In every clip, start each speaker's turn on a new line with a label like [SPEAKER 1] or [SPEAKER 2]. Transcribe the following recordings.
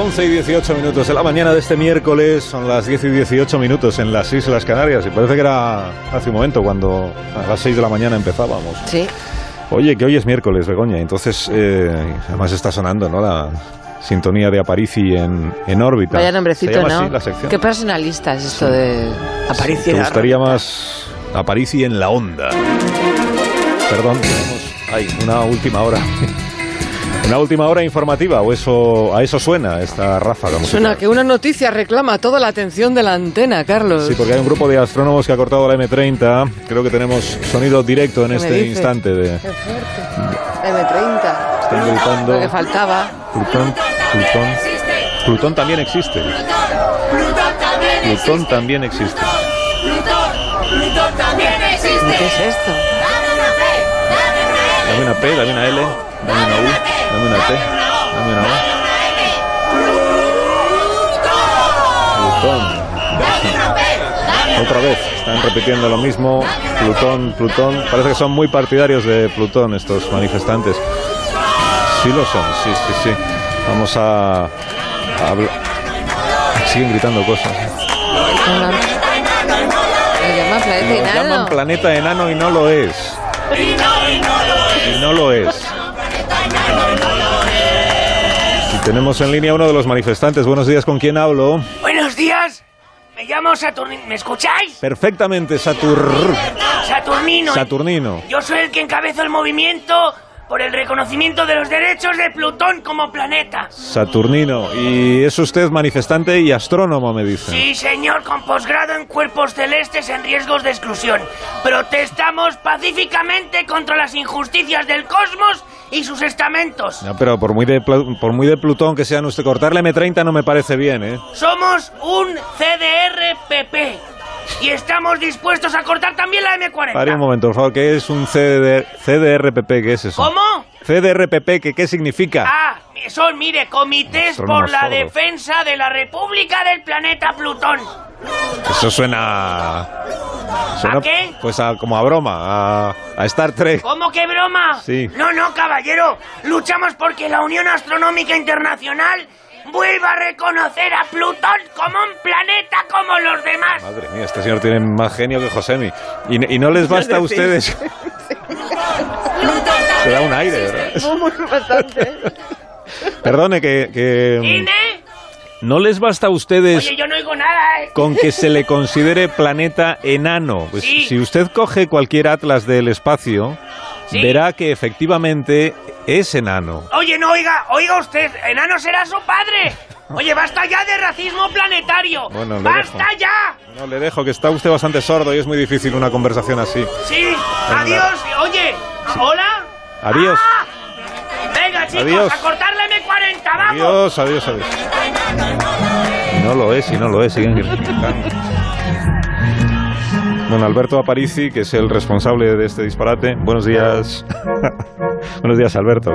[SPEAKER 1] 11 y 18 minutos de la mañana de este miércoles, son las 10 y 18 minutos en las Islas Canarias y parece que era hace un momento cuando a las 6 de la mañana empezábamos.
[SPEAKER 2] Sí.
[SPEAKER 1] Oye, que hoy es miércoles, Begoña, entonces eh, además está sonando, ¿no? La sintonía de Aparici en, en órbita.
[SPEAKER 2] Vaya nombrecito,
[SPEAKER 1] ¿Se llama
[SPEAKER 2] ¿no?
[SPEAKER 1] así la sección?
[SPEAKER 2] Qué personalista es esto de Aparicio.
[SPEAKER 1] ¿Te gustaría más Aparici en la onda? Perdón, tenemos ay, una última hora. Una última hora informativa, o eso, a eso suena esta ráfaga. musical.
[SPEAKER 2] Suena que una noticia reclama toda la atención de la antena, Carlos.
[SPEAKER 1] Sí, porque hay un grupo de astrónomos que ha cortado la M30. Creo que tenemos sonido directo en
[SPEAKER 2] ¿Qué me
[SPEAKER 1] este instante de.
[SPEAKER 2] Qué fuerte. M30.
[SPEAKER 1] Están gritando.
[SPEAKER 2] Lo que faltaba.
[SPEAKER 1] Plutón, Plutón. Plutón también existe. Plutón también existe.
[SPEAKER 2] ¿Qué es esto?
[SPEAKER 1] Dame una P, dame una L, dame una U, dame una T, dame una O. Plutón. Otra vez, están repitiendo lo mismo. Plutón, Plutón. Parece que son muy partidarios de Plutón estos manifestantes. Sí lo son, sí, sí, sí. Vamos a, a hablar. Siguen gritando cosas.
[SPEAKER 2] Lo llaman planeta
[SPEAKER 1] Lo
[SPEAKER 2] enano.
[SPEAKER 1] llaman planeta enano y no lo es. Y no lo es. Y tenemos en línea uno de los manifestantes. Buenos días, ¿con quién hablo?
[SPEAKER 3] Buenos días, me llamo Saturnino. ¿Me escucháis?
[SPEAKER 1] Perfectamente, Satur...
[SPEAKER 3] Saturnino.
[SPEAKER 1] Saturnino.
[SPEAKER 3] Yo soy el que encabeza el movimiento por el reconocimiento de los derechos de Plutón como planeta.
[SPEAKER 1] Saturnino. Y es usted manifestante y astrónomo, me dice.
[SPEAKER 3] Sí, señor, con posgrado en cuerpos celestes en riesgos de exclusión. Protestamos pacíficamente contra las injusticias del cosmos y sus estamentos.
[SPEAKER 1] No, pero por muy, de, por muy de Plutón que sean usted, cortarle M30 no me parece bien, ¿eh?
[SPEAKER 3] Somos un CDR-PP y estamos dispuestos a cortar también la M40.
[SPEAKER 1] Pare un momento, por favor, ¿qué es un CDR, CDRPP? ¿Qué es eso?
[SPEAKER 3] ¿Cómo?
[SPEAKER 1] CDRPP, ¿qué, ¿qué significa?
[SPEAKER 3] Ah, son, mire, comités por la
[SPEAKER 1] sordos.
[SPEAKER 3] defensa de la República del planeta Plutón.
[SPEAKER 1] Eso suena... suena
[SPEAKER 3] ¿A qué?
[SPEAKER 1] Pues a, como a broma, a, a Star Trek.
[SPEAKER 3] ¿Cómo que broma?
[SPEAKER 1] Sí.
[SPEAKER 3] No, no, caballero. Luchamos porque la Unión Astronómica Internacional vuelva a reconocer a Plutón como un planeta como los demás.
[SPEAKER 1] Madre mía, este señor tiene más genio que Josemi. Y, y no les basta a ustedes... Se da un aire, ¿verdad?
[SPEAKER 2] Bastante.
[SPEAKER 1] Perdone que... que. No les basta a ustedes...
[SPEAKER 3] Oye, yo no oigo nada, ¿eh?
[SPEAKER 1] con que se le considere planeta enano. Pues,
[SPEAKER 3] Sí.
[SPEAKER 1] Si usted coge cualquier atlas del espacio,
[SPEAKER 3] Sí.
[SPEAKER 1] verá que efectivamente es enano.
[SPEAKER 3] Oye, no, oiga, oiga usted, enano será su padre. Oye, basta ya de racismo planetario.
[SPEAKER 1] Bueno,
[SPEAKER 3] ¡Basta
[SPEAKER 1] dejo.
[SPEAKER 3] ya!
[SPEAKER 1] No le dejo, que está usted bastante sordo y es muy difícil una conversación así.
[SPEAKER 3] Sí, adiós. Oye, ¿hola?
[SPEAKER 1] Adiós.
[SPEAKER 3] Ah, Venga, chicos,
[SPEAKER 1] Adiós.
[SPEAKER 3] a cortar la M40, vamos.
[SPEAKER 1] Adiós, adiós, adiós. No lo es, y no lo es, siguen. Bueno, Alberto Aparici, que es el responsable de este disparate. Buenos días. Buenos días, Alberto.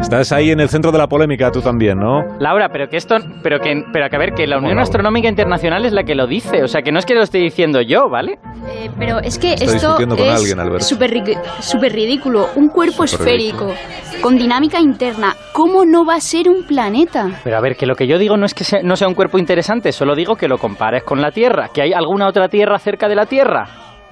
[SPEAKER 1] Estás ahí en el centro de la polémica, tú también, ¿no?
[SPEAKER 4] Laura, pero que esto, pero que, pero que a ver, que la Unión? Astronómica Internacional es la que lo dice, o sea, que no es que lo esté diciendo yo, ¿vale?
[SPEAKER 5] Eh, pero es que
[SPEAKER 1] Está
[SPEAKER 5] esto
[SPEAKER 1] discutiendo con
[SPEAKER 5] es
[SPEAKER 1] alguien, Alberto.
[SPEAKER 5] súper ri- súper ridículo. Un cuerpo
[SPEAKER 1] Súper
[SPEAKER 5] esférico con dinámica interna. ¿Cómo no va a ser un planeta?
[SPEAKER 4] Pero a ver, que lo que yo digo no es que sea- no sea un cuerpo interesante, solo digo que lo compares con la Tierra, que hay alguna otra Tierra cerca de la Tierra.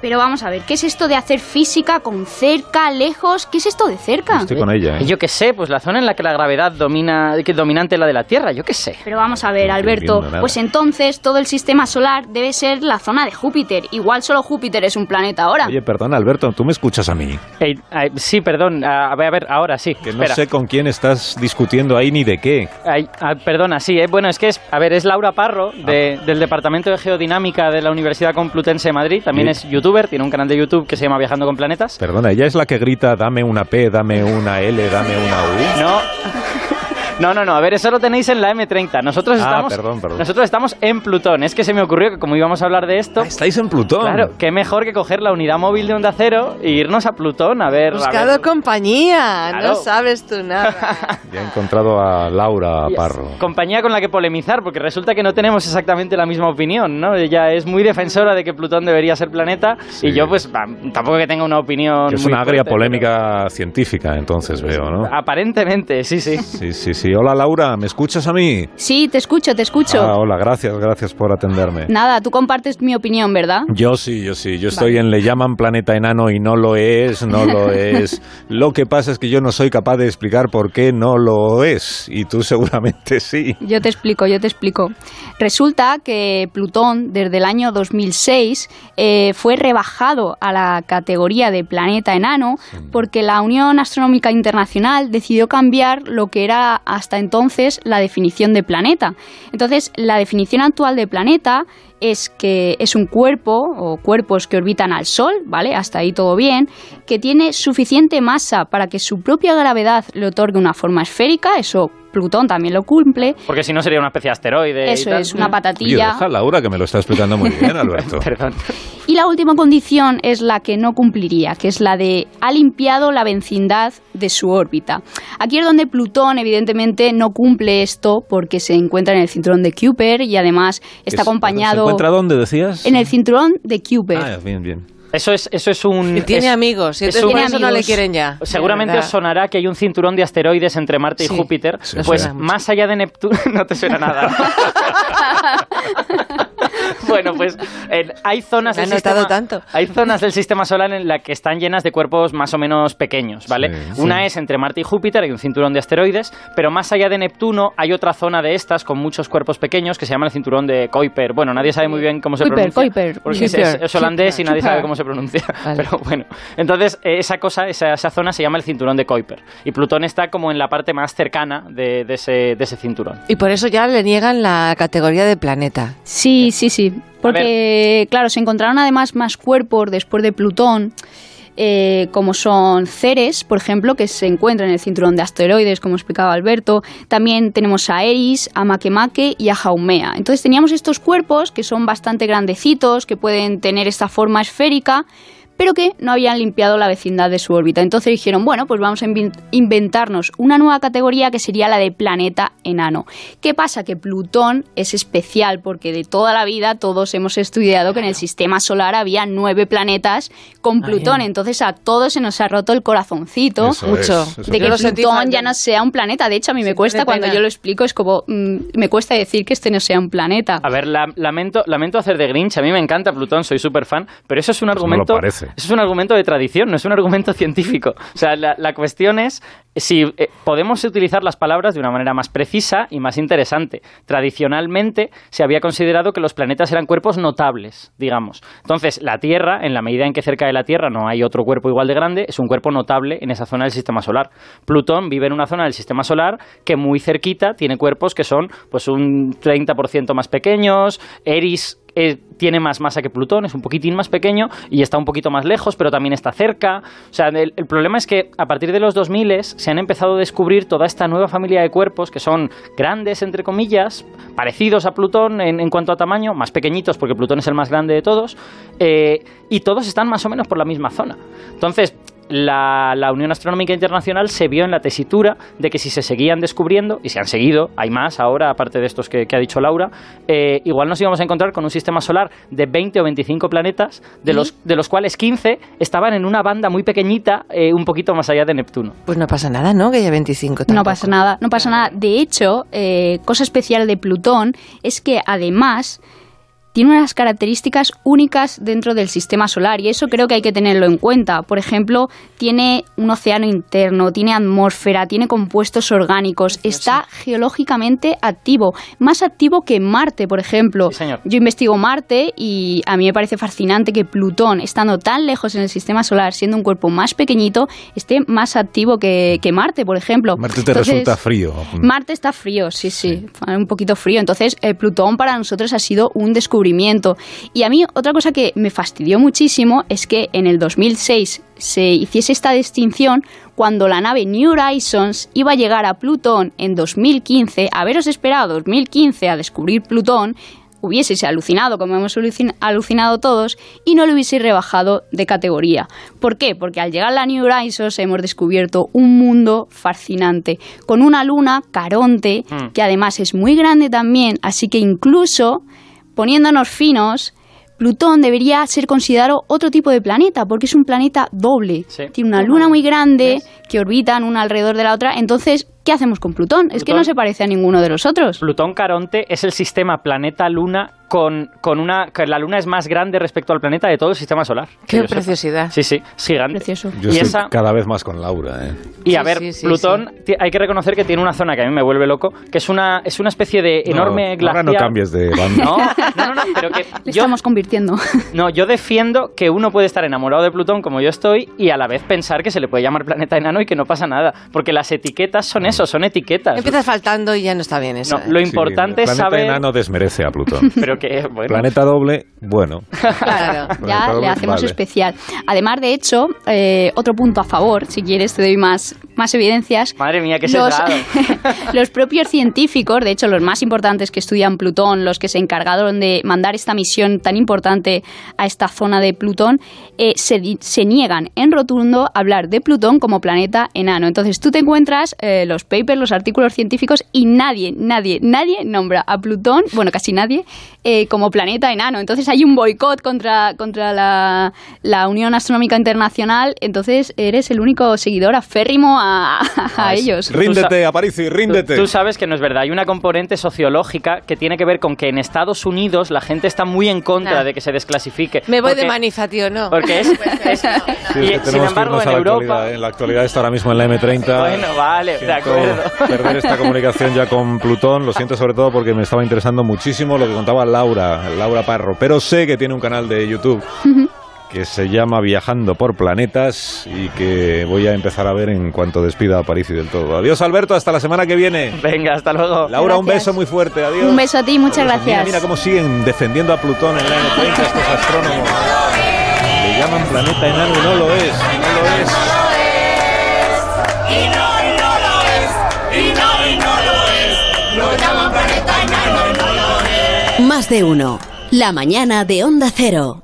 [SPEAKER 5] Pero vamos a ver, ¿qué es esto de hacer física con cerca, lejos? ¿Qué es esto de cerca?
[SPEAKER 1] Estoy con ella, ¿eh?
[SPEAKER 4] Y Yo qué sé, pues la zona en la que la gravedad domina, que dominante es la de la Tierra, yo qué sé.
[SPEAKER 5] Pero vamos a ver,
[SPEAKER 1] No
[SPEAKER 5] Alberto, pues entonces todo el sistema solar debe ser la zona de Júpiter. Igual solo Júpiter es un planeta ahora.
[SPEAKER 1] Oye, perdona, Alberto, ¿tú me escuchas a mí?
[SPEAKER 4] Ey, ay, sí, perdón, a, a ver, a ver, ahora sí.
[SPEAKER 1] Que no
[SPEAKER 4] espera.
[SPEAKER 1] sé con quién estás discutiendo ahí ni de qué.
[SPEAKER 4] Ay, ah, perdona, sí, eh, bueno, es que es, a ver, es Laura Parro, de- del Departamento de Geodinámica de la Universidad Complutense de Madrid, también es youtuber, tiene un canal de YouTube que se llama Viajando con Planetas.
[SPEAKER 1] Perdona, ella es la que grita, dame una P, dame una L, dame una U.
[SPEAKER 4] No. No, no, no, a ver, eso lo tenéis en la M30. Nosotros
[SPEAKER 1] Ah,
[SPEAKER 4] estamos
[SPEAKER 1] perdón, perdón.
[SPEAKER 4] Nosotros estamos en Plutón. Es que se me ocurrió que como íbamos a hablar de esto,
[SPEAKER 1] Ah, estáis en Plutón.
[SPEAKER 4] claro, qué mejor que coger la unidad móvil de Onda Cero e irnos a Plutón a ver, a
[SPEAKER 2] Buscado
[SPEAKER 4] ver-
[SPEAKER 2] compañía,
[SPEAKER 4] Claro.
[SPEAKER 2] no sabes tú nada.
[SPEAKER 1] Ya he encontrado a Laura
[SPEAKER 4] Yes.
[SPEAKER 1] Parro.
[SPEAKER 4] Compañía con la que polemizar, porque resulta que no tenemos exactamente la misma opinión, ¿no? Ella es muy defensora de que Plutón debería ser planeta
[SPEAKER 1] Sí.
[SPEAKER 4] y yo, pues, tampoco que tenga una opinión.
[SPEAKER 1] Es una agria
[SPEAKER 4] fuerte,
[SPEAKER 1] polémica científica, entonces veo, ¿no?
[SPEAKER 4] Aparentemente, sí, sí.
[SPEAKER 1] Sí, sí, sí. Sí. Hola Laura, ¿me escuchas a mí?
[SPEAKER 5] Sí, te escucho, te escucho.
[SPEAKER 1] Ah, hola, gracias, gracias por atenderme.
[SPEAKER 5] Nada, tú compartes mi opinión, ¿verdad?
[SPEAKER 1] Yo sí, yo sí. Yo estoy en Le llaman planeta enano y no lo es, no lo es. Lo que pasa es que yo no soy capaz de explicar por qué no lo es. Y tú seguramente sí.
[SPEAKER 5] Yo te explico, yo te explico. Resulta que Plutón, desde el año 2006, eh, fue rebajado a la categoría de planeta enano porque la Unión Astronómica Internacional decidió cambiar lo que era hasta entonces la definición de planeta. Entonces, la definición actual de planeta es que es un cuerpo o cuerpos que orbitan al Sol, ¿vale? Hasta ahí todo bien, que tiene suficiente masa para que su propia gravedad le otorgue una forma esférica, eso Plutón también lo cumple.
[SPEAKER 4] Porque si no sería una especie de asteroide.
[SPEAKER 5] Eso
[SPEAKER 4] y tal.
[SPEAKER 5] es, una
[SPEAKER 1] Oye,
[SPEAKER 5] patatilla.
[SPEAKER 1] deja a Laura que me lo está explicando muy bien, Alberto.
[SPEAKER 4] Perdón.
[SPEAKER 5] Y la última condición es la que no cumpliría, que es la de ha limpiado la vecindad de su órbita. Aquí es donde Plutón evidentemente no cumple esto porque se encuentra en el cinturón de Kuiper y además está
[SPEAKER 1] Es-
[SPEAKER 5] acompañado
[SPEAKER 1] ¿Se encuentra dónde decías?
[SPEAKER 5] en el cinturón de Kuiper.
[SPEAKER 1] Ah, bien, bien.
[SPEAKER 4] Eso es, eso es un.
[SPEAKER 2] Y tiene
[SPEAKER 4] es-
[SPEAKER 2] amigos, y
[SPEAKER 4] es un-
[SPEAKER 5] Tiene
[SPEAKER 2] eso no le quieren ya.
[SPEAKER 4] Seguramente os sonará que hay un cinturón de asteroides entre Marte y. Júpiter.
[SPEAKER 1] Sí,
[SPEAKER 4] pues más allá de Neptuno. no te suena nada. bueno, pues eh, hay zonas
[SPEAKER 2] Me
[SPEAKER 4] del sistema,
[SPEAKER 2] tanto.
[SPEAKER 4] hay zonas del sistema solar en las que están llenas de cuerpos más o menos pequeños, ¿vale?
[SPEAKER 1] Sí,
[SPEAKER 4] Una es entre Marte y Júpiter, hay un cinturón de asteroides, pero más allá de Neptuno hay otra zona de estas con muchos cuerpos pequeños que se llama el cinturón de Kuiper. Bueno, nadie sabe muy bien cómo se
[SPEAKER 5] Kuiper,
[SPEAKER 4] pronuncia.
[SPEAKER 5] Kuiper.
[SPEAKER 4] Porque es,
[SPEAKER 2] Kuiper.
[SPEAKER 4] es holandés y nadie
[SPEAKER 5] Kuiper.
[SPEAKER 4] sabe cómo se pronuncia.
[SPEAKER 2] Vale.
[SPEAKER 4] Pero bueno, entonces eh, esa cosa, esa, esa zona se llama el cinturón de Kuiper. Y Plutón está como en la parte más cercana de, de ese, de ese cinturón.
[SPEAKER 2] Y por eso ya le niegan la categoría de planeta.
[SPEAKER 5] Sí, sí, sí. Porque, claro, se encontraron además más cuerpos después de Plutón, eh, como son Ceres, por ejemplo, que se encuentra en el cinturón de asteroides, como explicaba Alberto. También tenemos a Eris, a Makemake y a Haumea. Entonces teníamos estos cuerpos que son bastante grandecitos, que pueden tener esta forma esférica, pero que no habían limpiado la vecindad de su órbita. Entonces dijeron, bueno, pues vamos a inventarnos una nueva categoría que sería la de planeta enano. ¿Qué pasa? Que Plutón es especial porque de toda la vida todos hemos estudiado que en el sistema solar había nueve planetas con Plutón. Entonces a todos se nos ha roto el corazoncito.
[SPEAKER 1] Eso
[SPEAKER 2] mucho.
[SPEAKER 1] es, eso
[SPEAKER 5] De que Plutón ya no sea un planeta. De hecho, a mí me cuesta cuando yo lo explico, es como, mm, me cuesta decir que este no sea un planeta.
[SPEAKER 4] A ver, la- lamento, lamento hacer de Grinch, a mí me encanta Plutón, soy súper fan, pero eso es un
[SPEAKER 1] Pues no
[SPEAKER 4] Eso es un argumento de tradición, no es un argumento científico. O sea, la, la cuestión es si eh, podemos utilizar las palabras de una manera más precisa y más interesante. Tradicionalmente se había considerado que los planetas eran cuerpos notables, digamos. Entonces, la Tierra, en la medida en que cerca de la Tierra no hay otro cuerpo igual de grande, es un cuerpo notable en esa zona del sistema solar. Plutón vive en una zona del sistema solar que muy cerquita tiene cuerpos que son pues un 30% más pequeños, Eris eh, tiene más masa que Plutón, es un poquitín más pequeño y está un poquito más lejos, pero también está cerca. O sea, el, problema es que a partir de los 2000 se han empezado a descubrir toda esta nueva familia de cuerpos que son grandes, entre comillas, parecidos a Plutón en, en cuanto a tamaño, más pequeñitos porque Plutón es el más grande de todos, eh, y todos están más o menos por la misma zona. Entonces, la, la Unión Astronómica Internacional se vio en la tesitura de que si se seguían descubriendo, y se han seguido, hay más ahora, aparte de estos que, que ha dicho Laura, eh, igual nos íbamos a encontrar con un sistema solar de 20 o 25 planetas, de, los, de los cuales 15 estaban en una banda muy pequeñita, eh, un poquito más allá de Neptuno.
[SPEAKER 2] Pues no pasa nada, ¿no? Que haya 25
[SPEAKER 5] No pasa nada, no pasa nada. De hecho, eh, cosa especial de Plutón es que además tiene unas características únicas dentro del sistema solar y eso creo que hay que tenerlo en cuenta. Por ejemplo, tiene un océano interno, tiene atmósfera, tiene compuestos orgánicos, está geológicamente activo, más activo que Marte, por ejemplo.
[SPEAKER 4] Sí, señor.
[SPEAKER 5] Yo investigo Marte y a mí me parece fascinante que Plutón, estando tan lejos en el sistema solar, siendo un cuerpo más pequeñito, esté más activo que, que Marte, por ejemplo.
[SPEAKER 1] Marte te
[SPEAKER 5] Entonces,
[SPEAKER 1] resulta frío.
[SPEAKER 5] Marte está frío, sí, sí, un poquito frío. Entonces, eh, Plutón para nosotros ha sido un descubrimiento. Y a mí otra cosa que me fastidió muchísimo es que en el 2006 se hiciese esta distinción cuando la nave New Horizons iba a llegar a Plutón en 2015, haberos esperado 2015 a descubrir Plutón, hubieseis alucinado como hemos alucin- alucinado todos y no lo hubieseis rebajado de categoría. ¿Por qué? Porque al llegar a la New Horizons hemos descubierto un mundo fascinante, con una luna Caronte,
[SPEAKER 4] Mm.
[SPEAKER 5] que además es muy grande también, así que incluso poniéndonos finos, Plutón debería ser considerado otro tipo de planeta, porque es un planeta doble.
[SPEAKER 4] Sí.
[SPEAKER 5] Tiene una luna muy grande que orbitan una alrededor de la otra, entonces ¿qué hacemos con Plutón? Es que no se parece a ninguno de los otros.
[SPEAKER 4] Plutón Caronte es el sistema planeta-luna con, con una... Que la luna es más grande respecto al planeta de todo el sistema solar.
[SPEAKER 2] Qué preciosidad.
[SPEAKER 4] Sí, sí, es gigante.
[SPEAKER 5] Precioso.
[SPEAKER 1] Yo
[SPEAKER 4] y
[SPEAKER 1] estoy
[SPEAKER 4] esa-
[SPEAKER 1] cada vez más con Laura. ¿eh?
[SPEAKER 4] Y a
[SPEAKER 2] Sí,
[SPEAKER 4] ver,
[SPEAKER 2] sí, sí,
[SPEAKER 4] Plutón, hay que reconocer que tiene una zona que a mí me vuelve loco, que es una, es una especie de enorme
[SPEAKER 1] no,
[SPEAKER 4] glaciar.
[SPEAKER 1] Ahora no cambies de banda.
[SPEAKER 4] No, no, no, no, pero que
[SPEAKER 5] Le
[SPEAKER 4] yo,
[SPEAKER 5] estamos convirtiendo.
[SPEAKER 4] no, yo defiendo que uno puede estar enamorado de Plutón como yo estoy y a la vez pensar que se le puede llamar planeta enano y que no pasa nada, porque las etiquetas son eso, son etiquetas.
[SPEAKER 2] Empiezas faltando y ya no está bien eso.
[SPEAKER 4] No,
[SPEAKER 2] ¿eh?
[SPEAKER 4] lo
[SPEAKER 1] Sí,
[SPEAKER 4] importante
[SPEAKER 1] el
[SPEAKER 4] es
[SPEAKER 1] planeta
[SPEAKER 4] saber,
[SPEAKER 1] enano desmerece a Plutón.
[SPEAKER 4] pero que bueno,
[SPEAKER 1] Planeta doble, bueno.
[SPEAKER 2] Claro.
[SPEAKER 1] Planeta
[SPEAKER 5] ya
[SPEAKER 1] doble,
[SPEAKER 5] le hacemos
[SPEAKER 1] vale.
[SPEAKER 5] especial. Además, de hecho, eh, otro punto a favor, si quieres te doy más, más evidencias.
[SPEAKER 4] Madre mía, qué
[SPEAKER 5] los, los propios científicos, de hecho los más importantes que estudian Plutón, los que se encargaron de mandar esta misión tan importante a esta zona de Plutón, eh, se, se niegan en rotundo a hablar de Plutón como planeta enano. Entonces tú te encuentras eh, los papers, los artículos científicos y nadie, nadie, nadie nombra a Plutón, bueno, casi nadie, eh, como planeta enano. Entonces hay un boicot contra, contra la, la Unión Astronómica Internacional, entonces eres el único seguidor aférrimo a, a ellos.
[SPEAKER 1] Ríndete, Aparici, ríndete.
[SPEAKER 4] Tú, tú sabes que no es verdad. Hay una componente sociológica que tiene que ver con que en Estados Unidos la gente está muy en contra
[SPEAKER 2] Ah.
[SPEAKER 4] de que se desclasifique.
[SPEAKER 2] Me voy de
[SPEAKER 4] Porque-
[SPEAKER 2] manifa, tío, no.
[SPEAKER 4] Porque es. es-
[SPEAKER 1] Sí, es que
[SPEAKER 4] sin embargo,
[SPEAKER 1] que irnos
[SPEAKER 4] en
[SPEAKER 1] a la
[SPEAKER 4] Europa.
[SPEAKER 1] actualidad. En la actualidad está ahora mismo en la M30.
[SPEAKER 4] Bueno, vale, de acuerdo.
[SPEAKER 1] perder esta comunicación ya con Plutón. Lo siento sobre todo porque me estaba interesando muchísimo lo que contaba Laura, Laura Parro. Pero sé que tiene un canal de YouTube que se llama Viajando por Planetas y que voy a empezar a ver en cuanto despida a París y del todo. Adiós, Alberto. Hasta la semana que viene.
[SPEAKER 4] Venga, hasta luego.
[SPEAKER 1] Laura, un beso muy fuerte. Adiós.
[SPEAKER 5] Un beso a ti, muchas
[SPEAKER 1] Adiós.
[SPEAKER 5] gracias.
[SPEAKER 1] Mira, mira cómo siguen defendiendo a Plutón en la M30 estos astrónomos. Le llaman planeta enano y no lo es. No lo es.
[SPEAKER 6] Más de uno. La mañana de Onda Cero.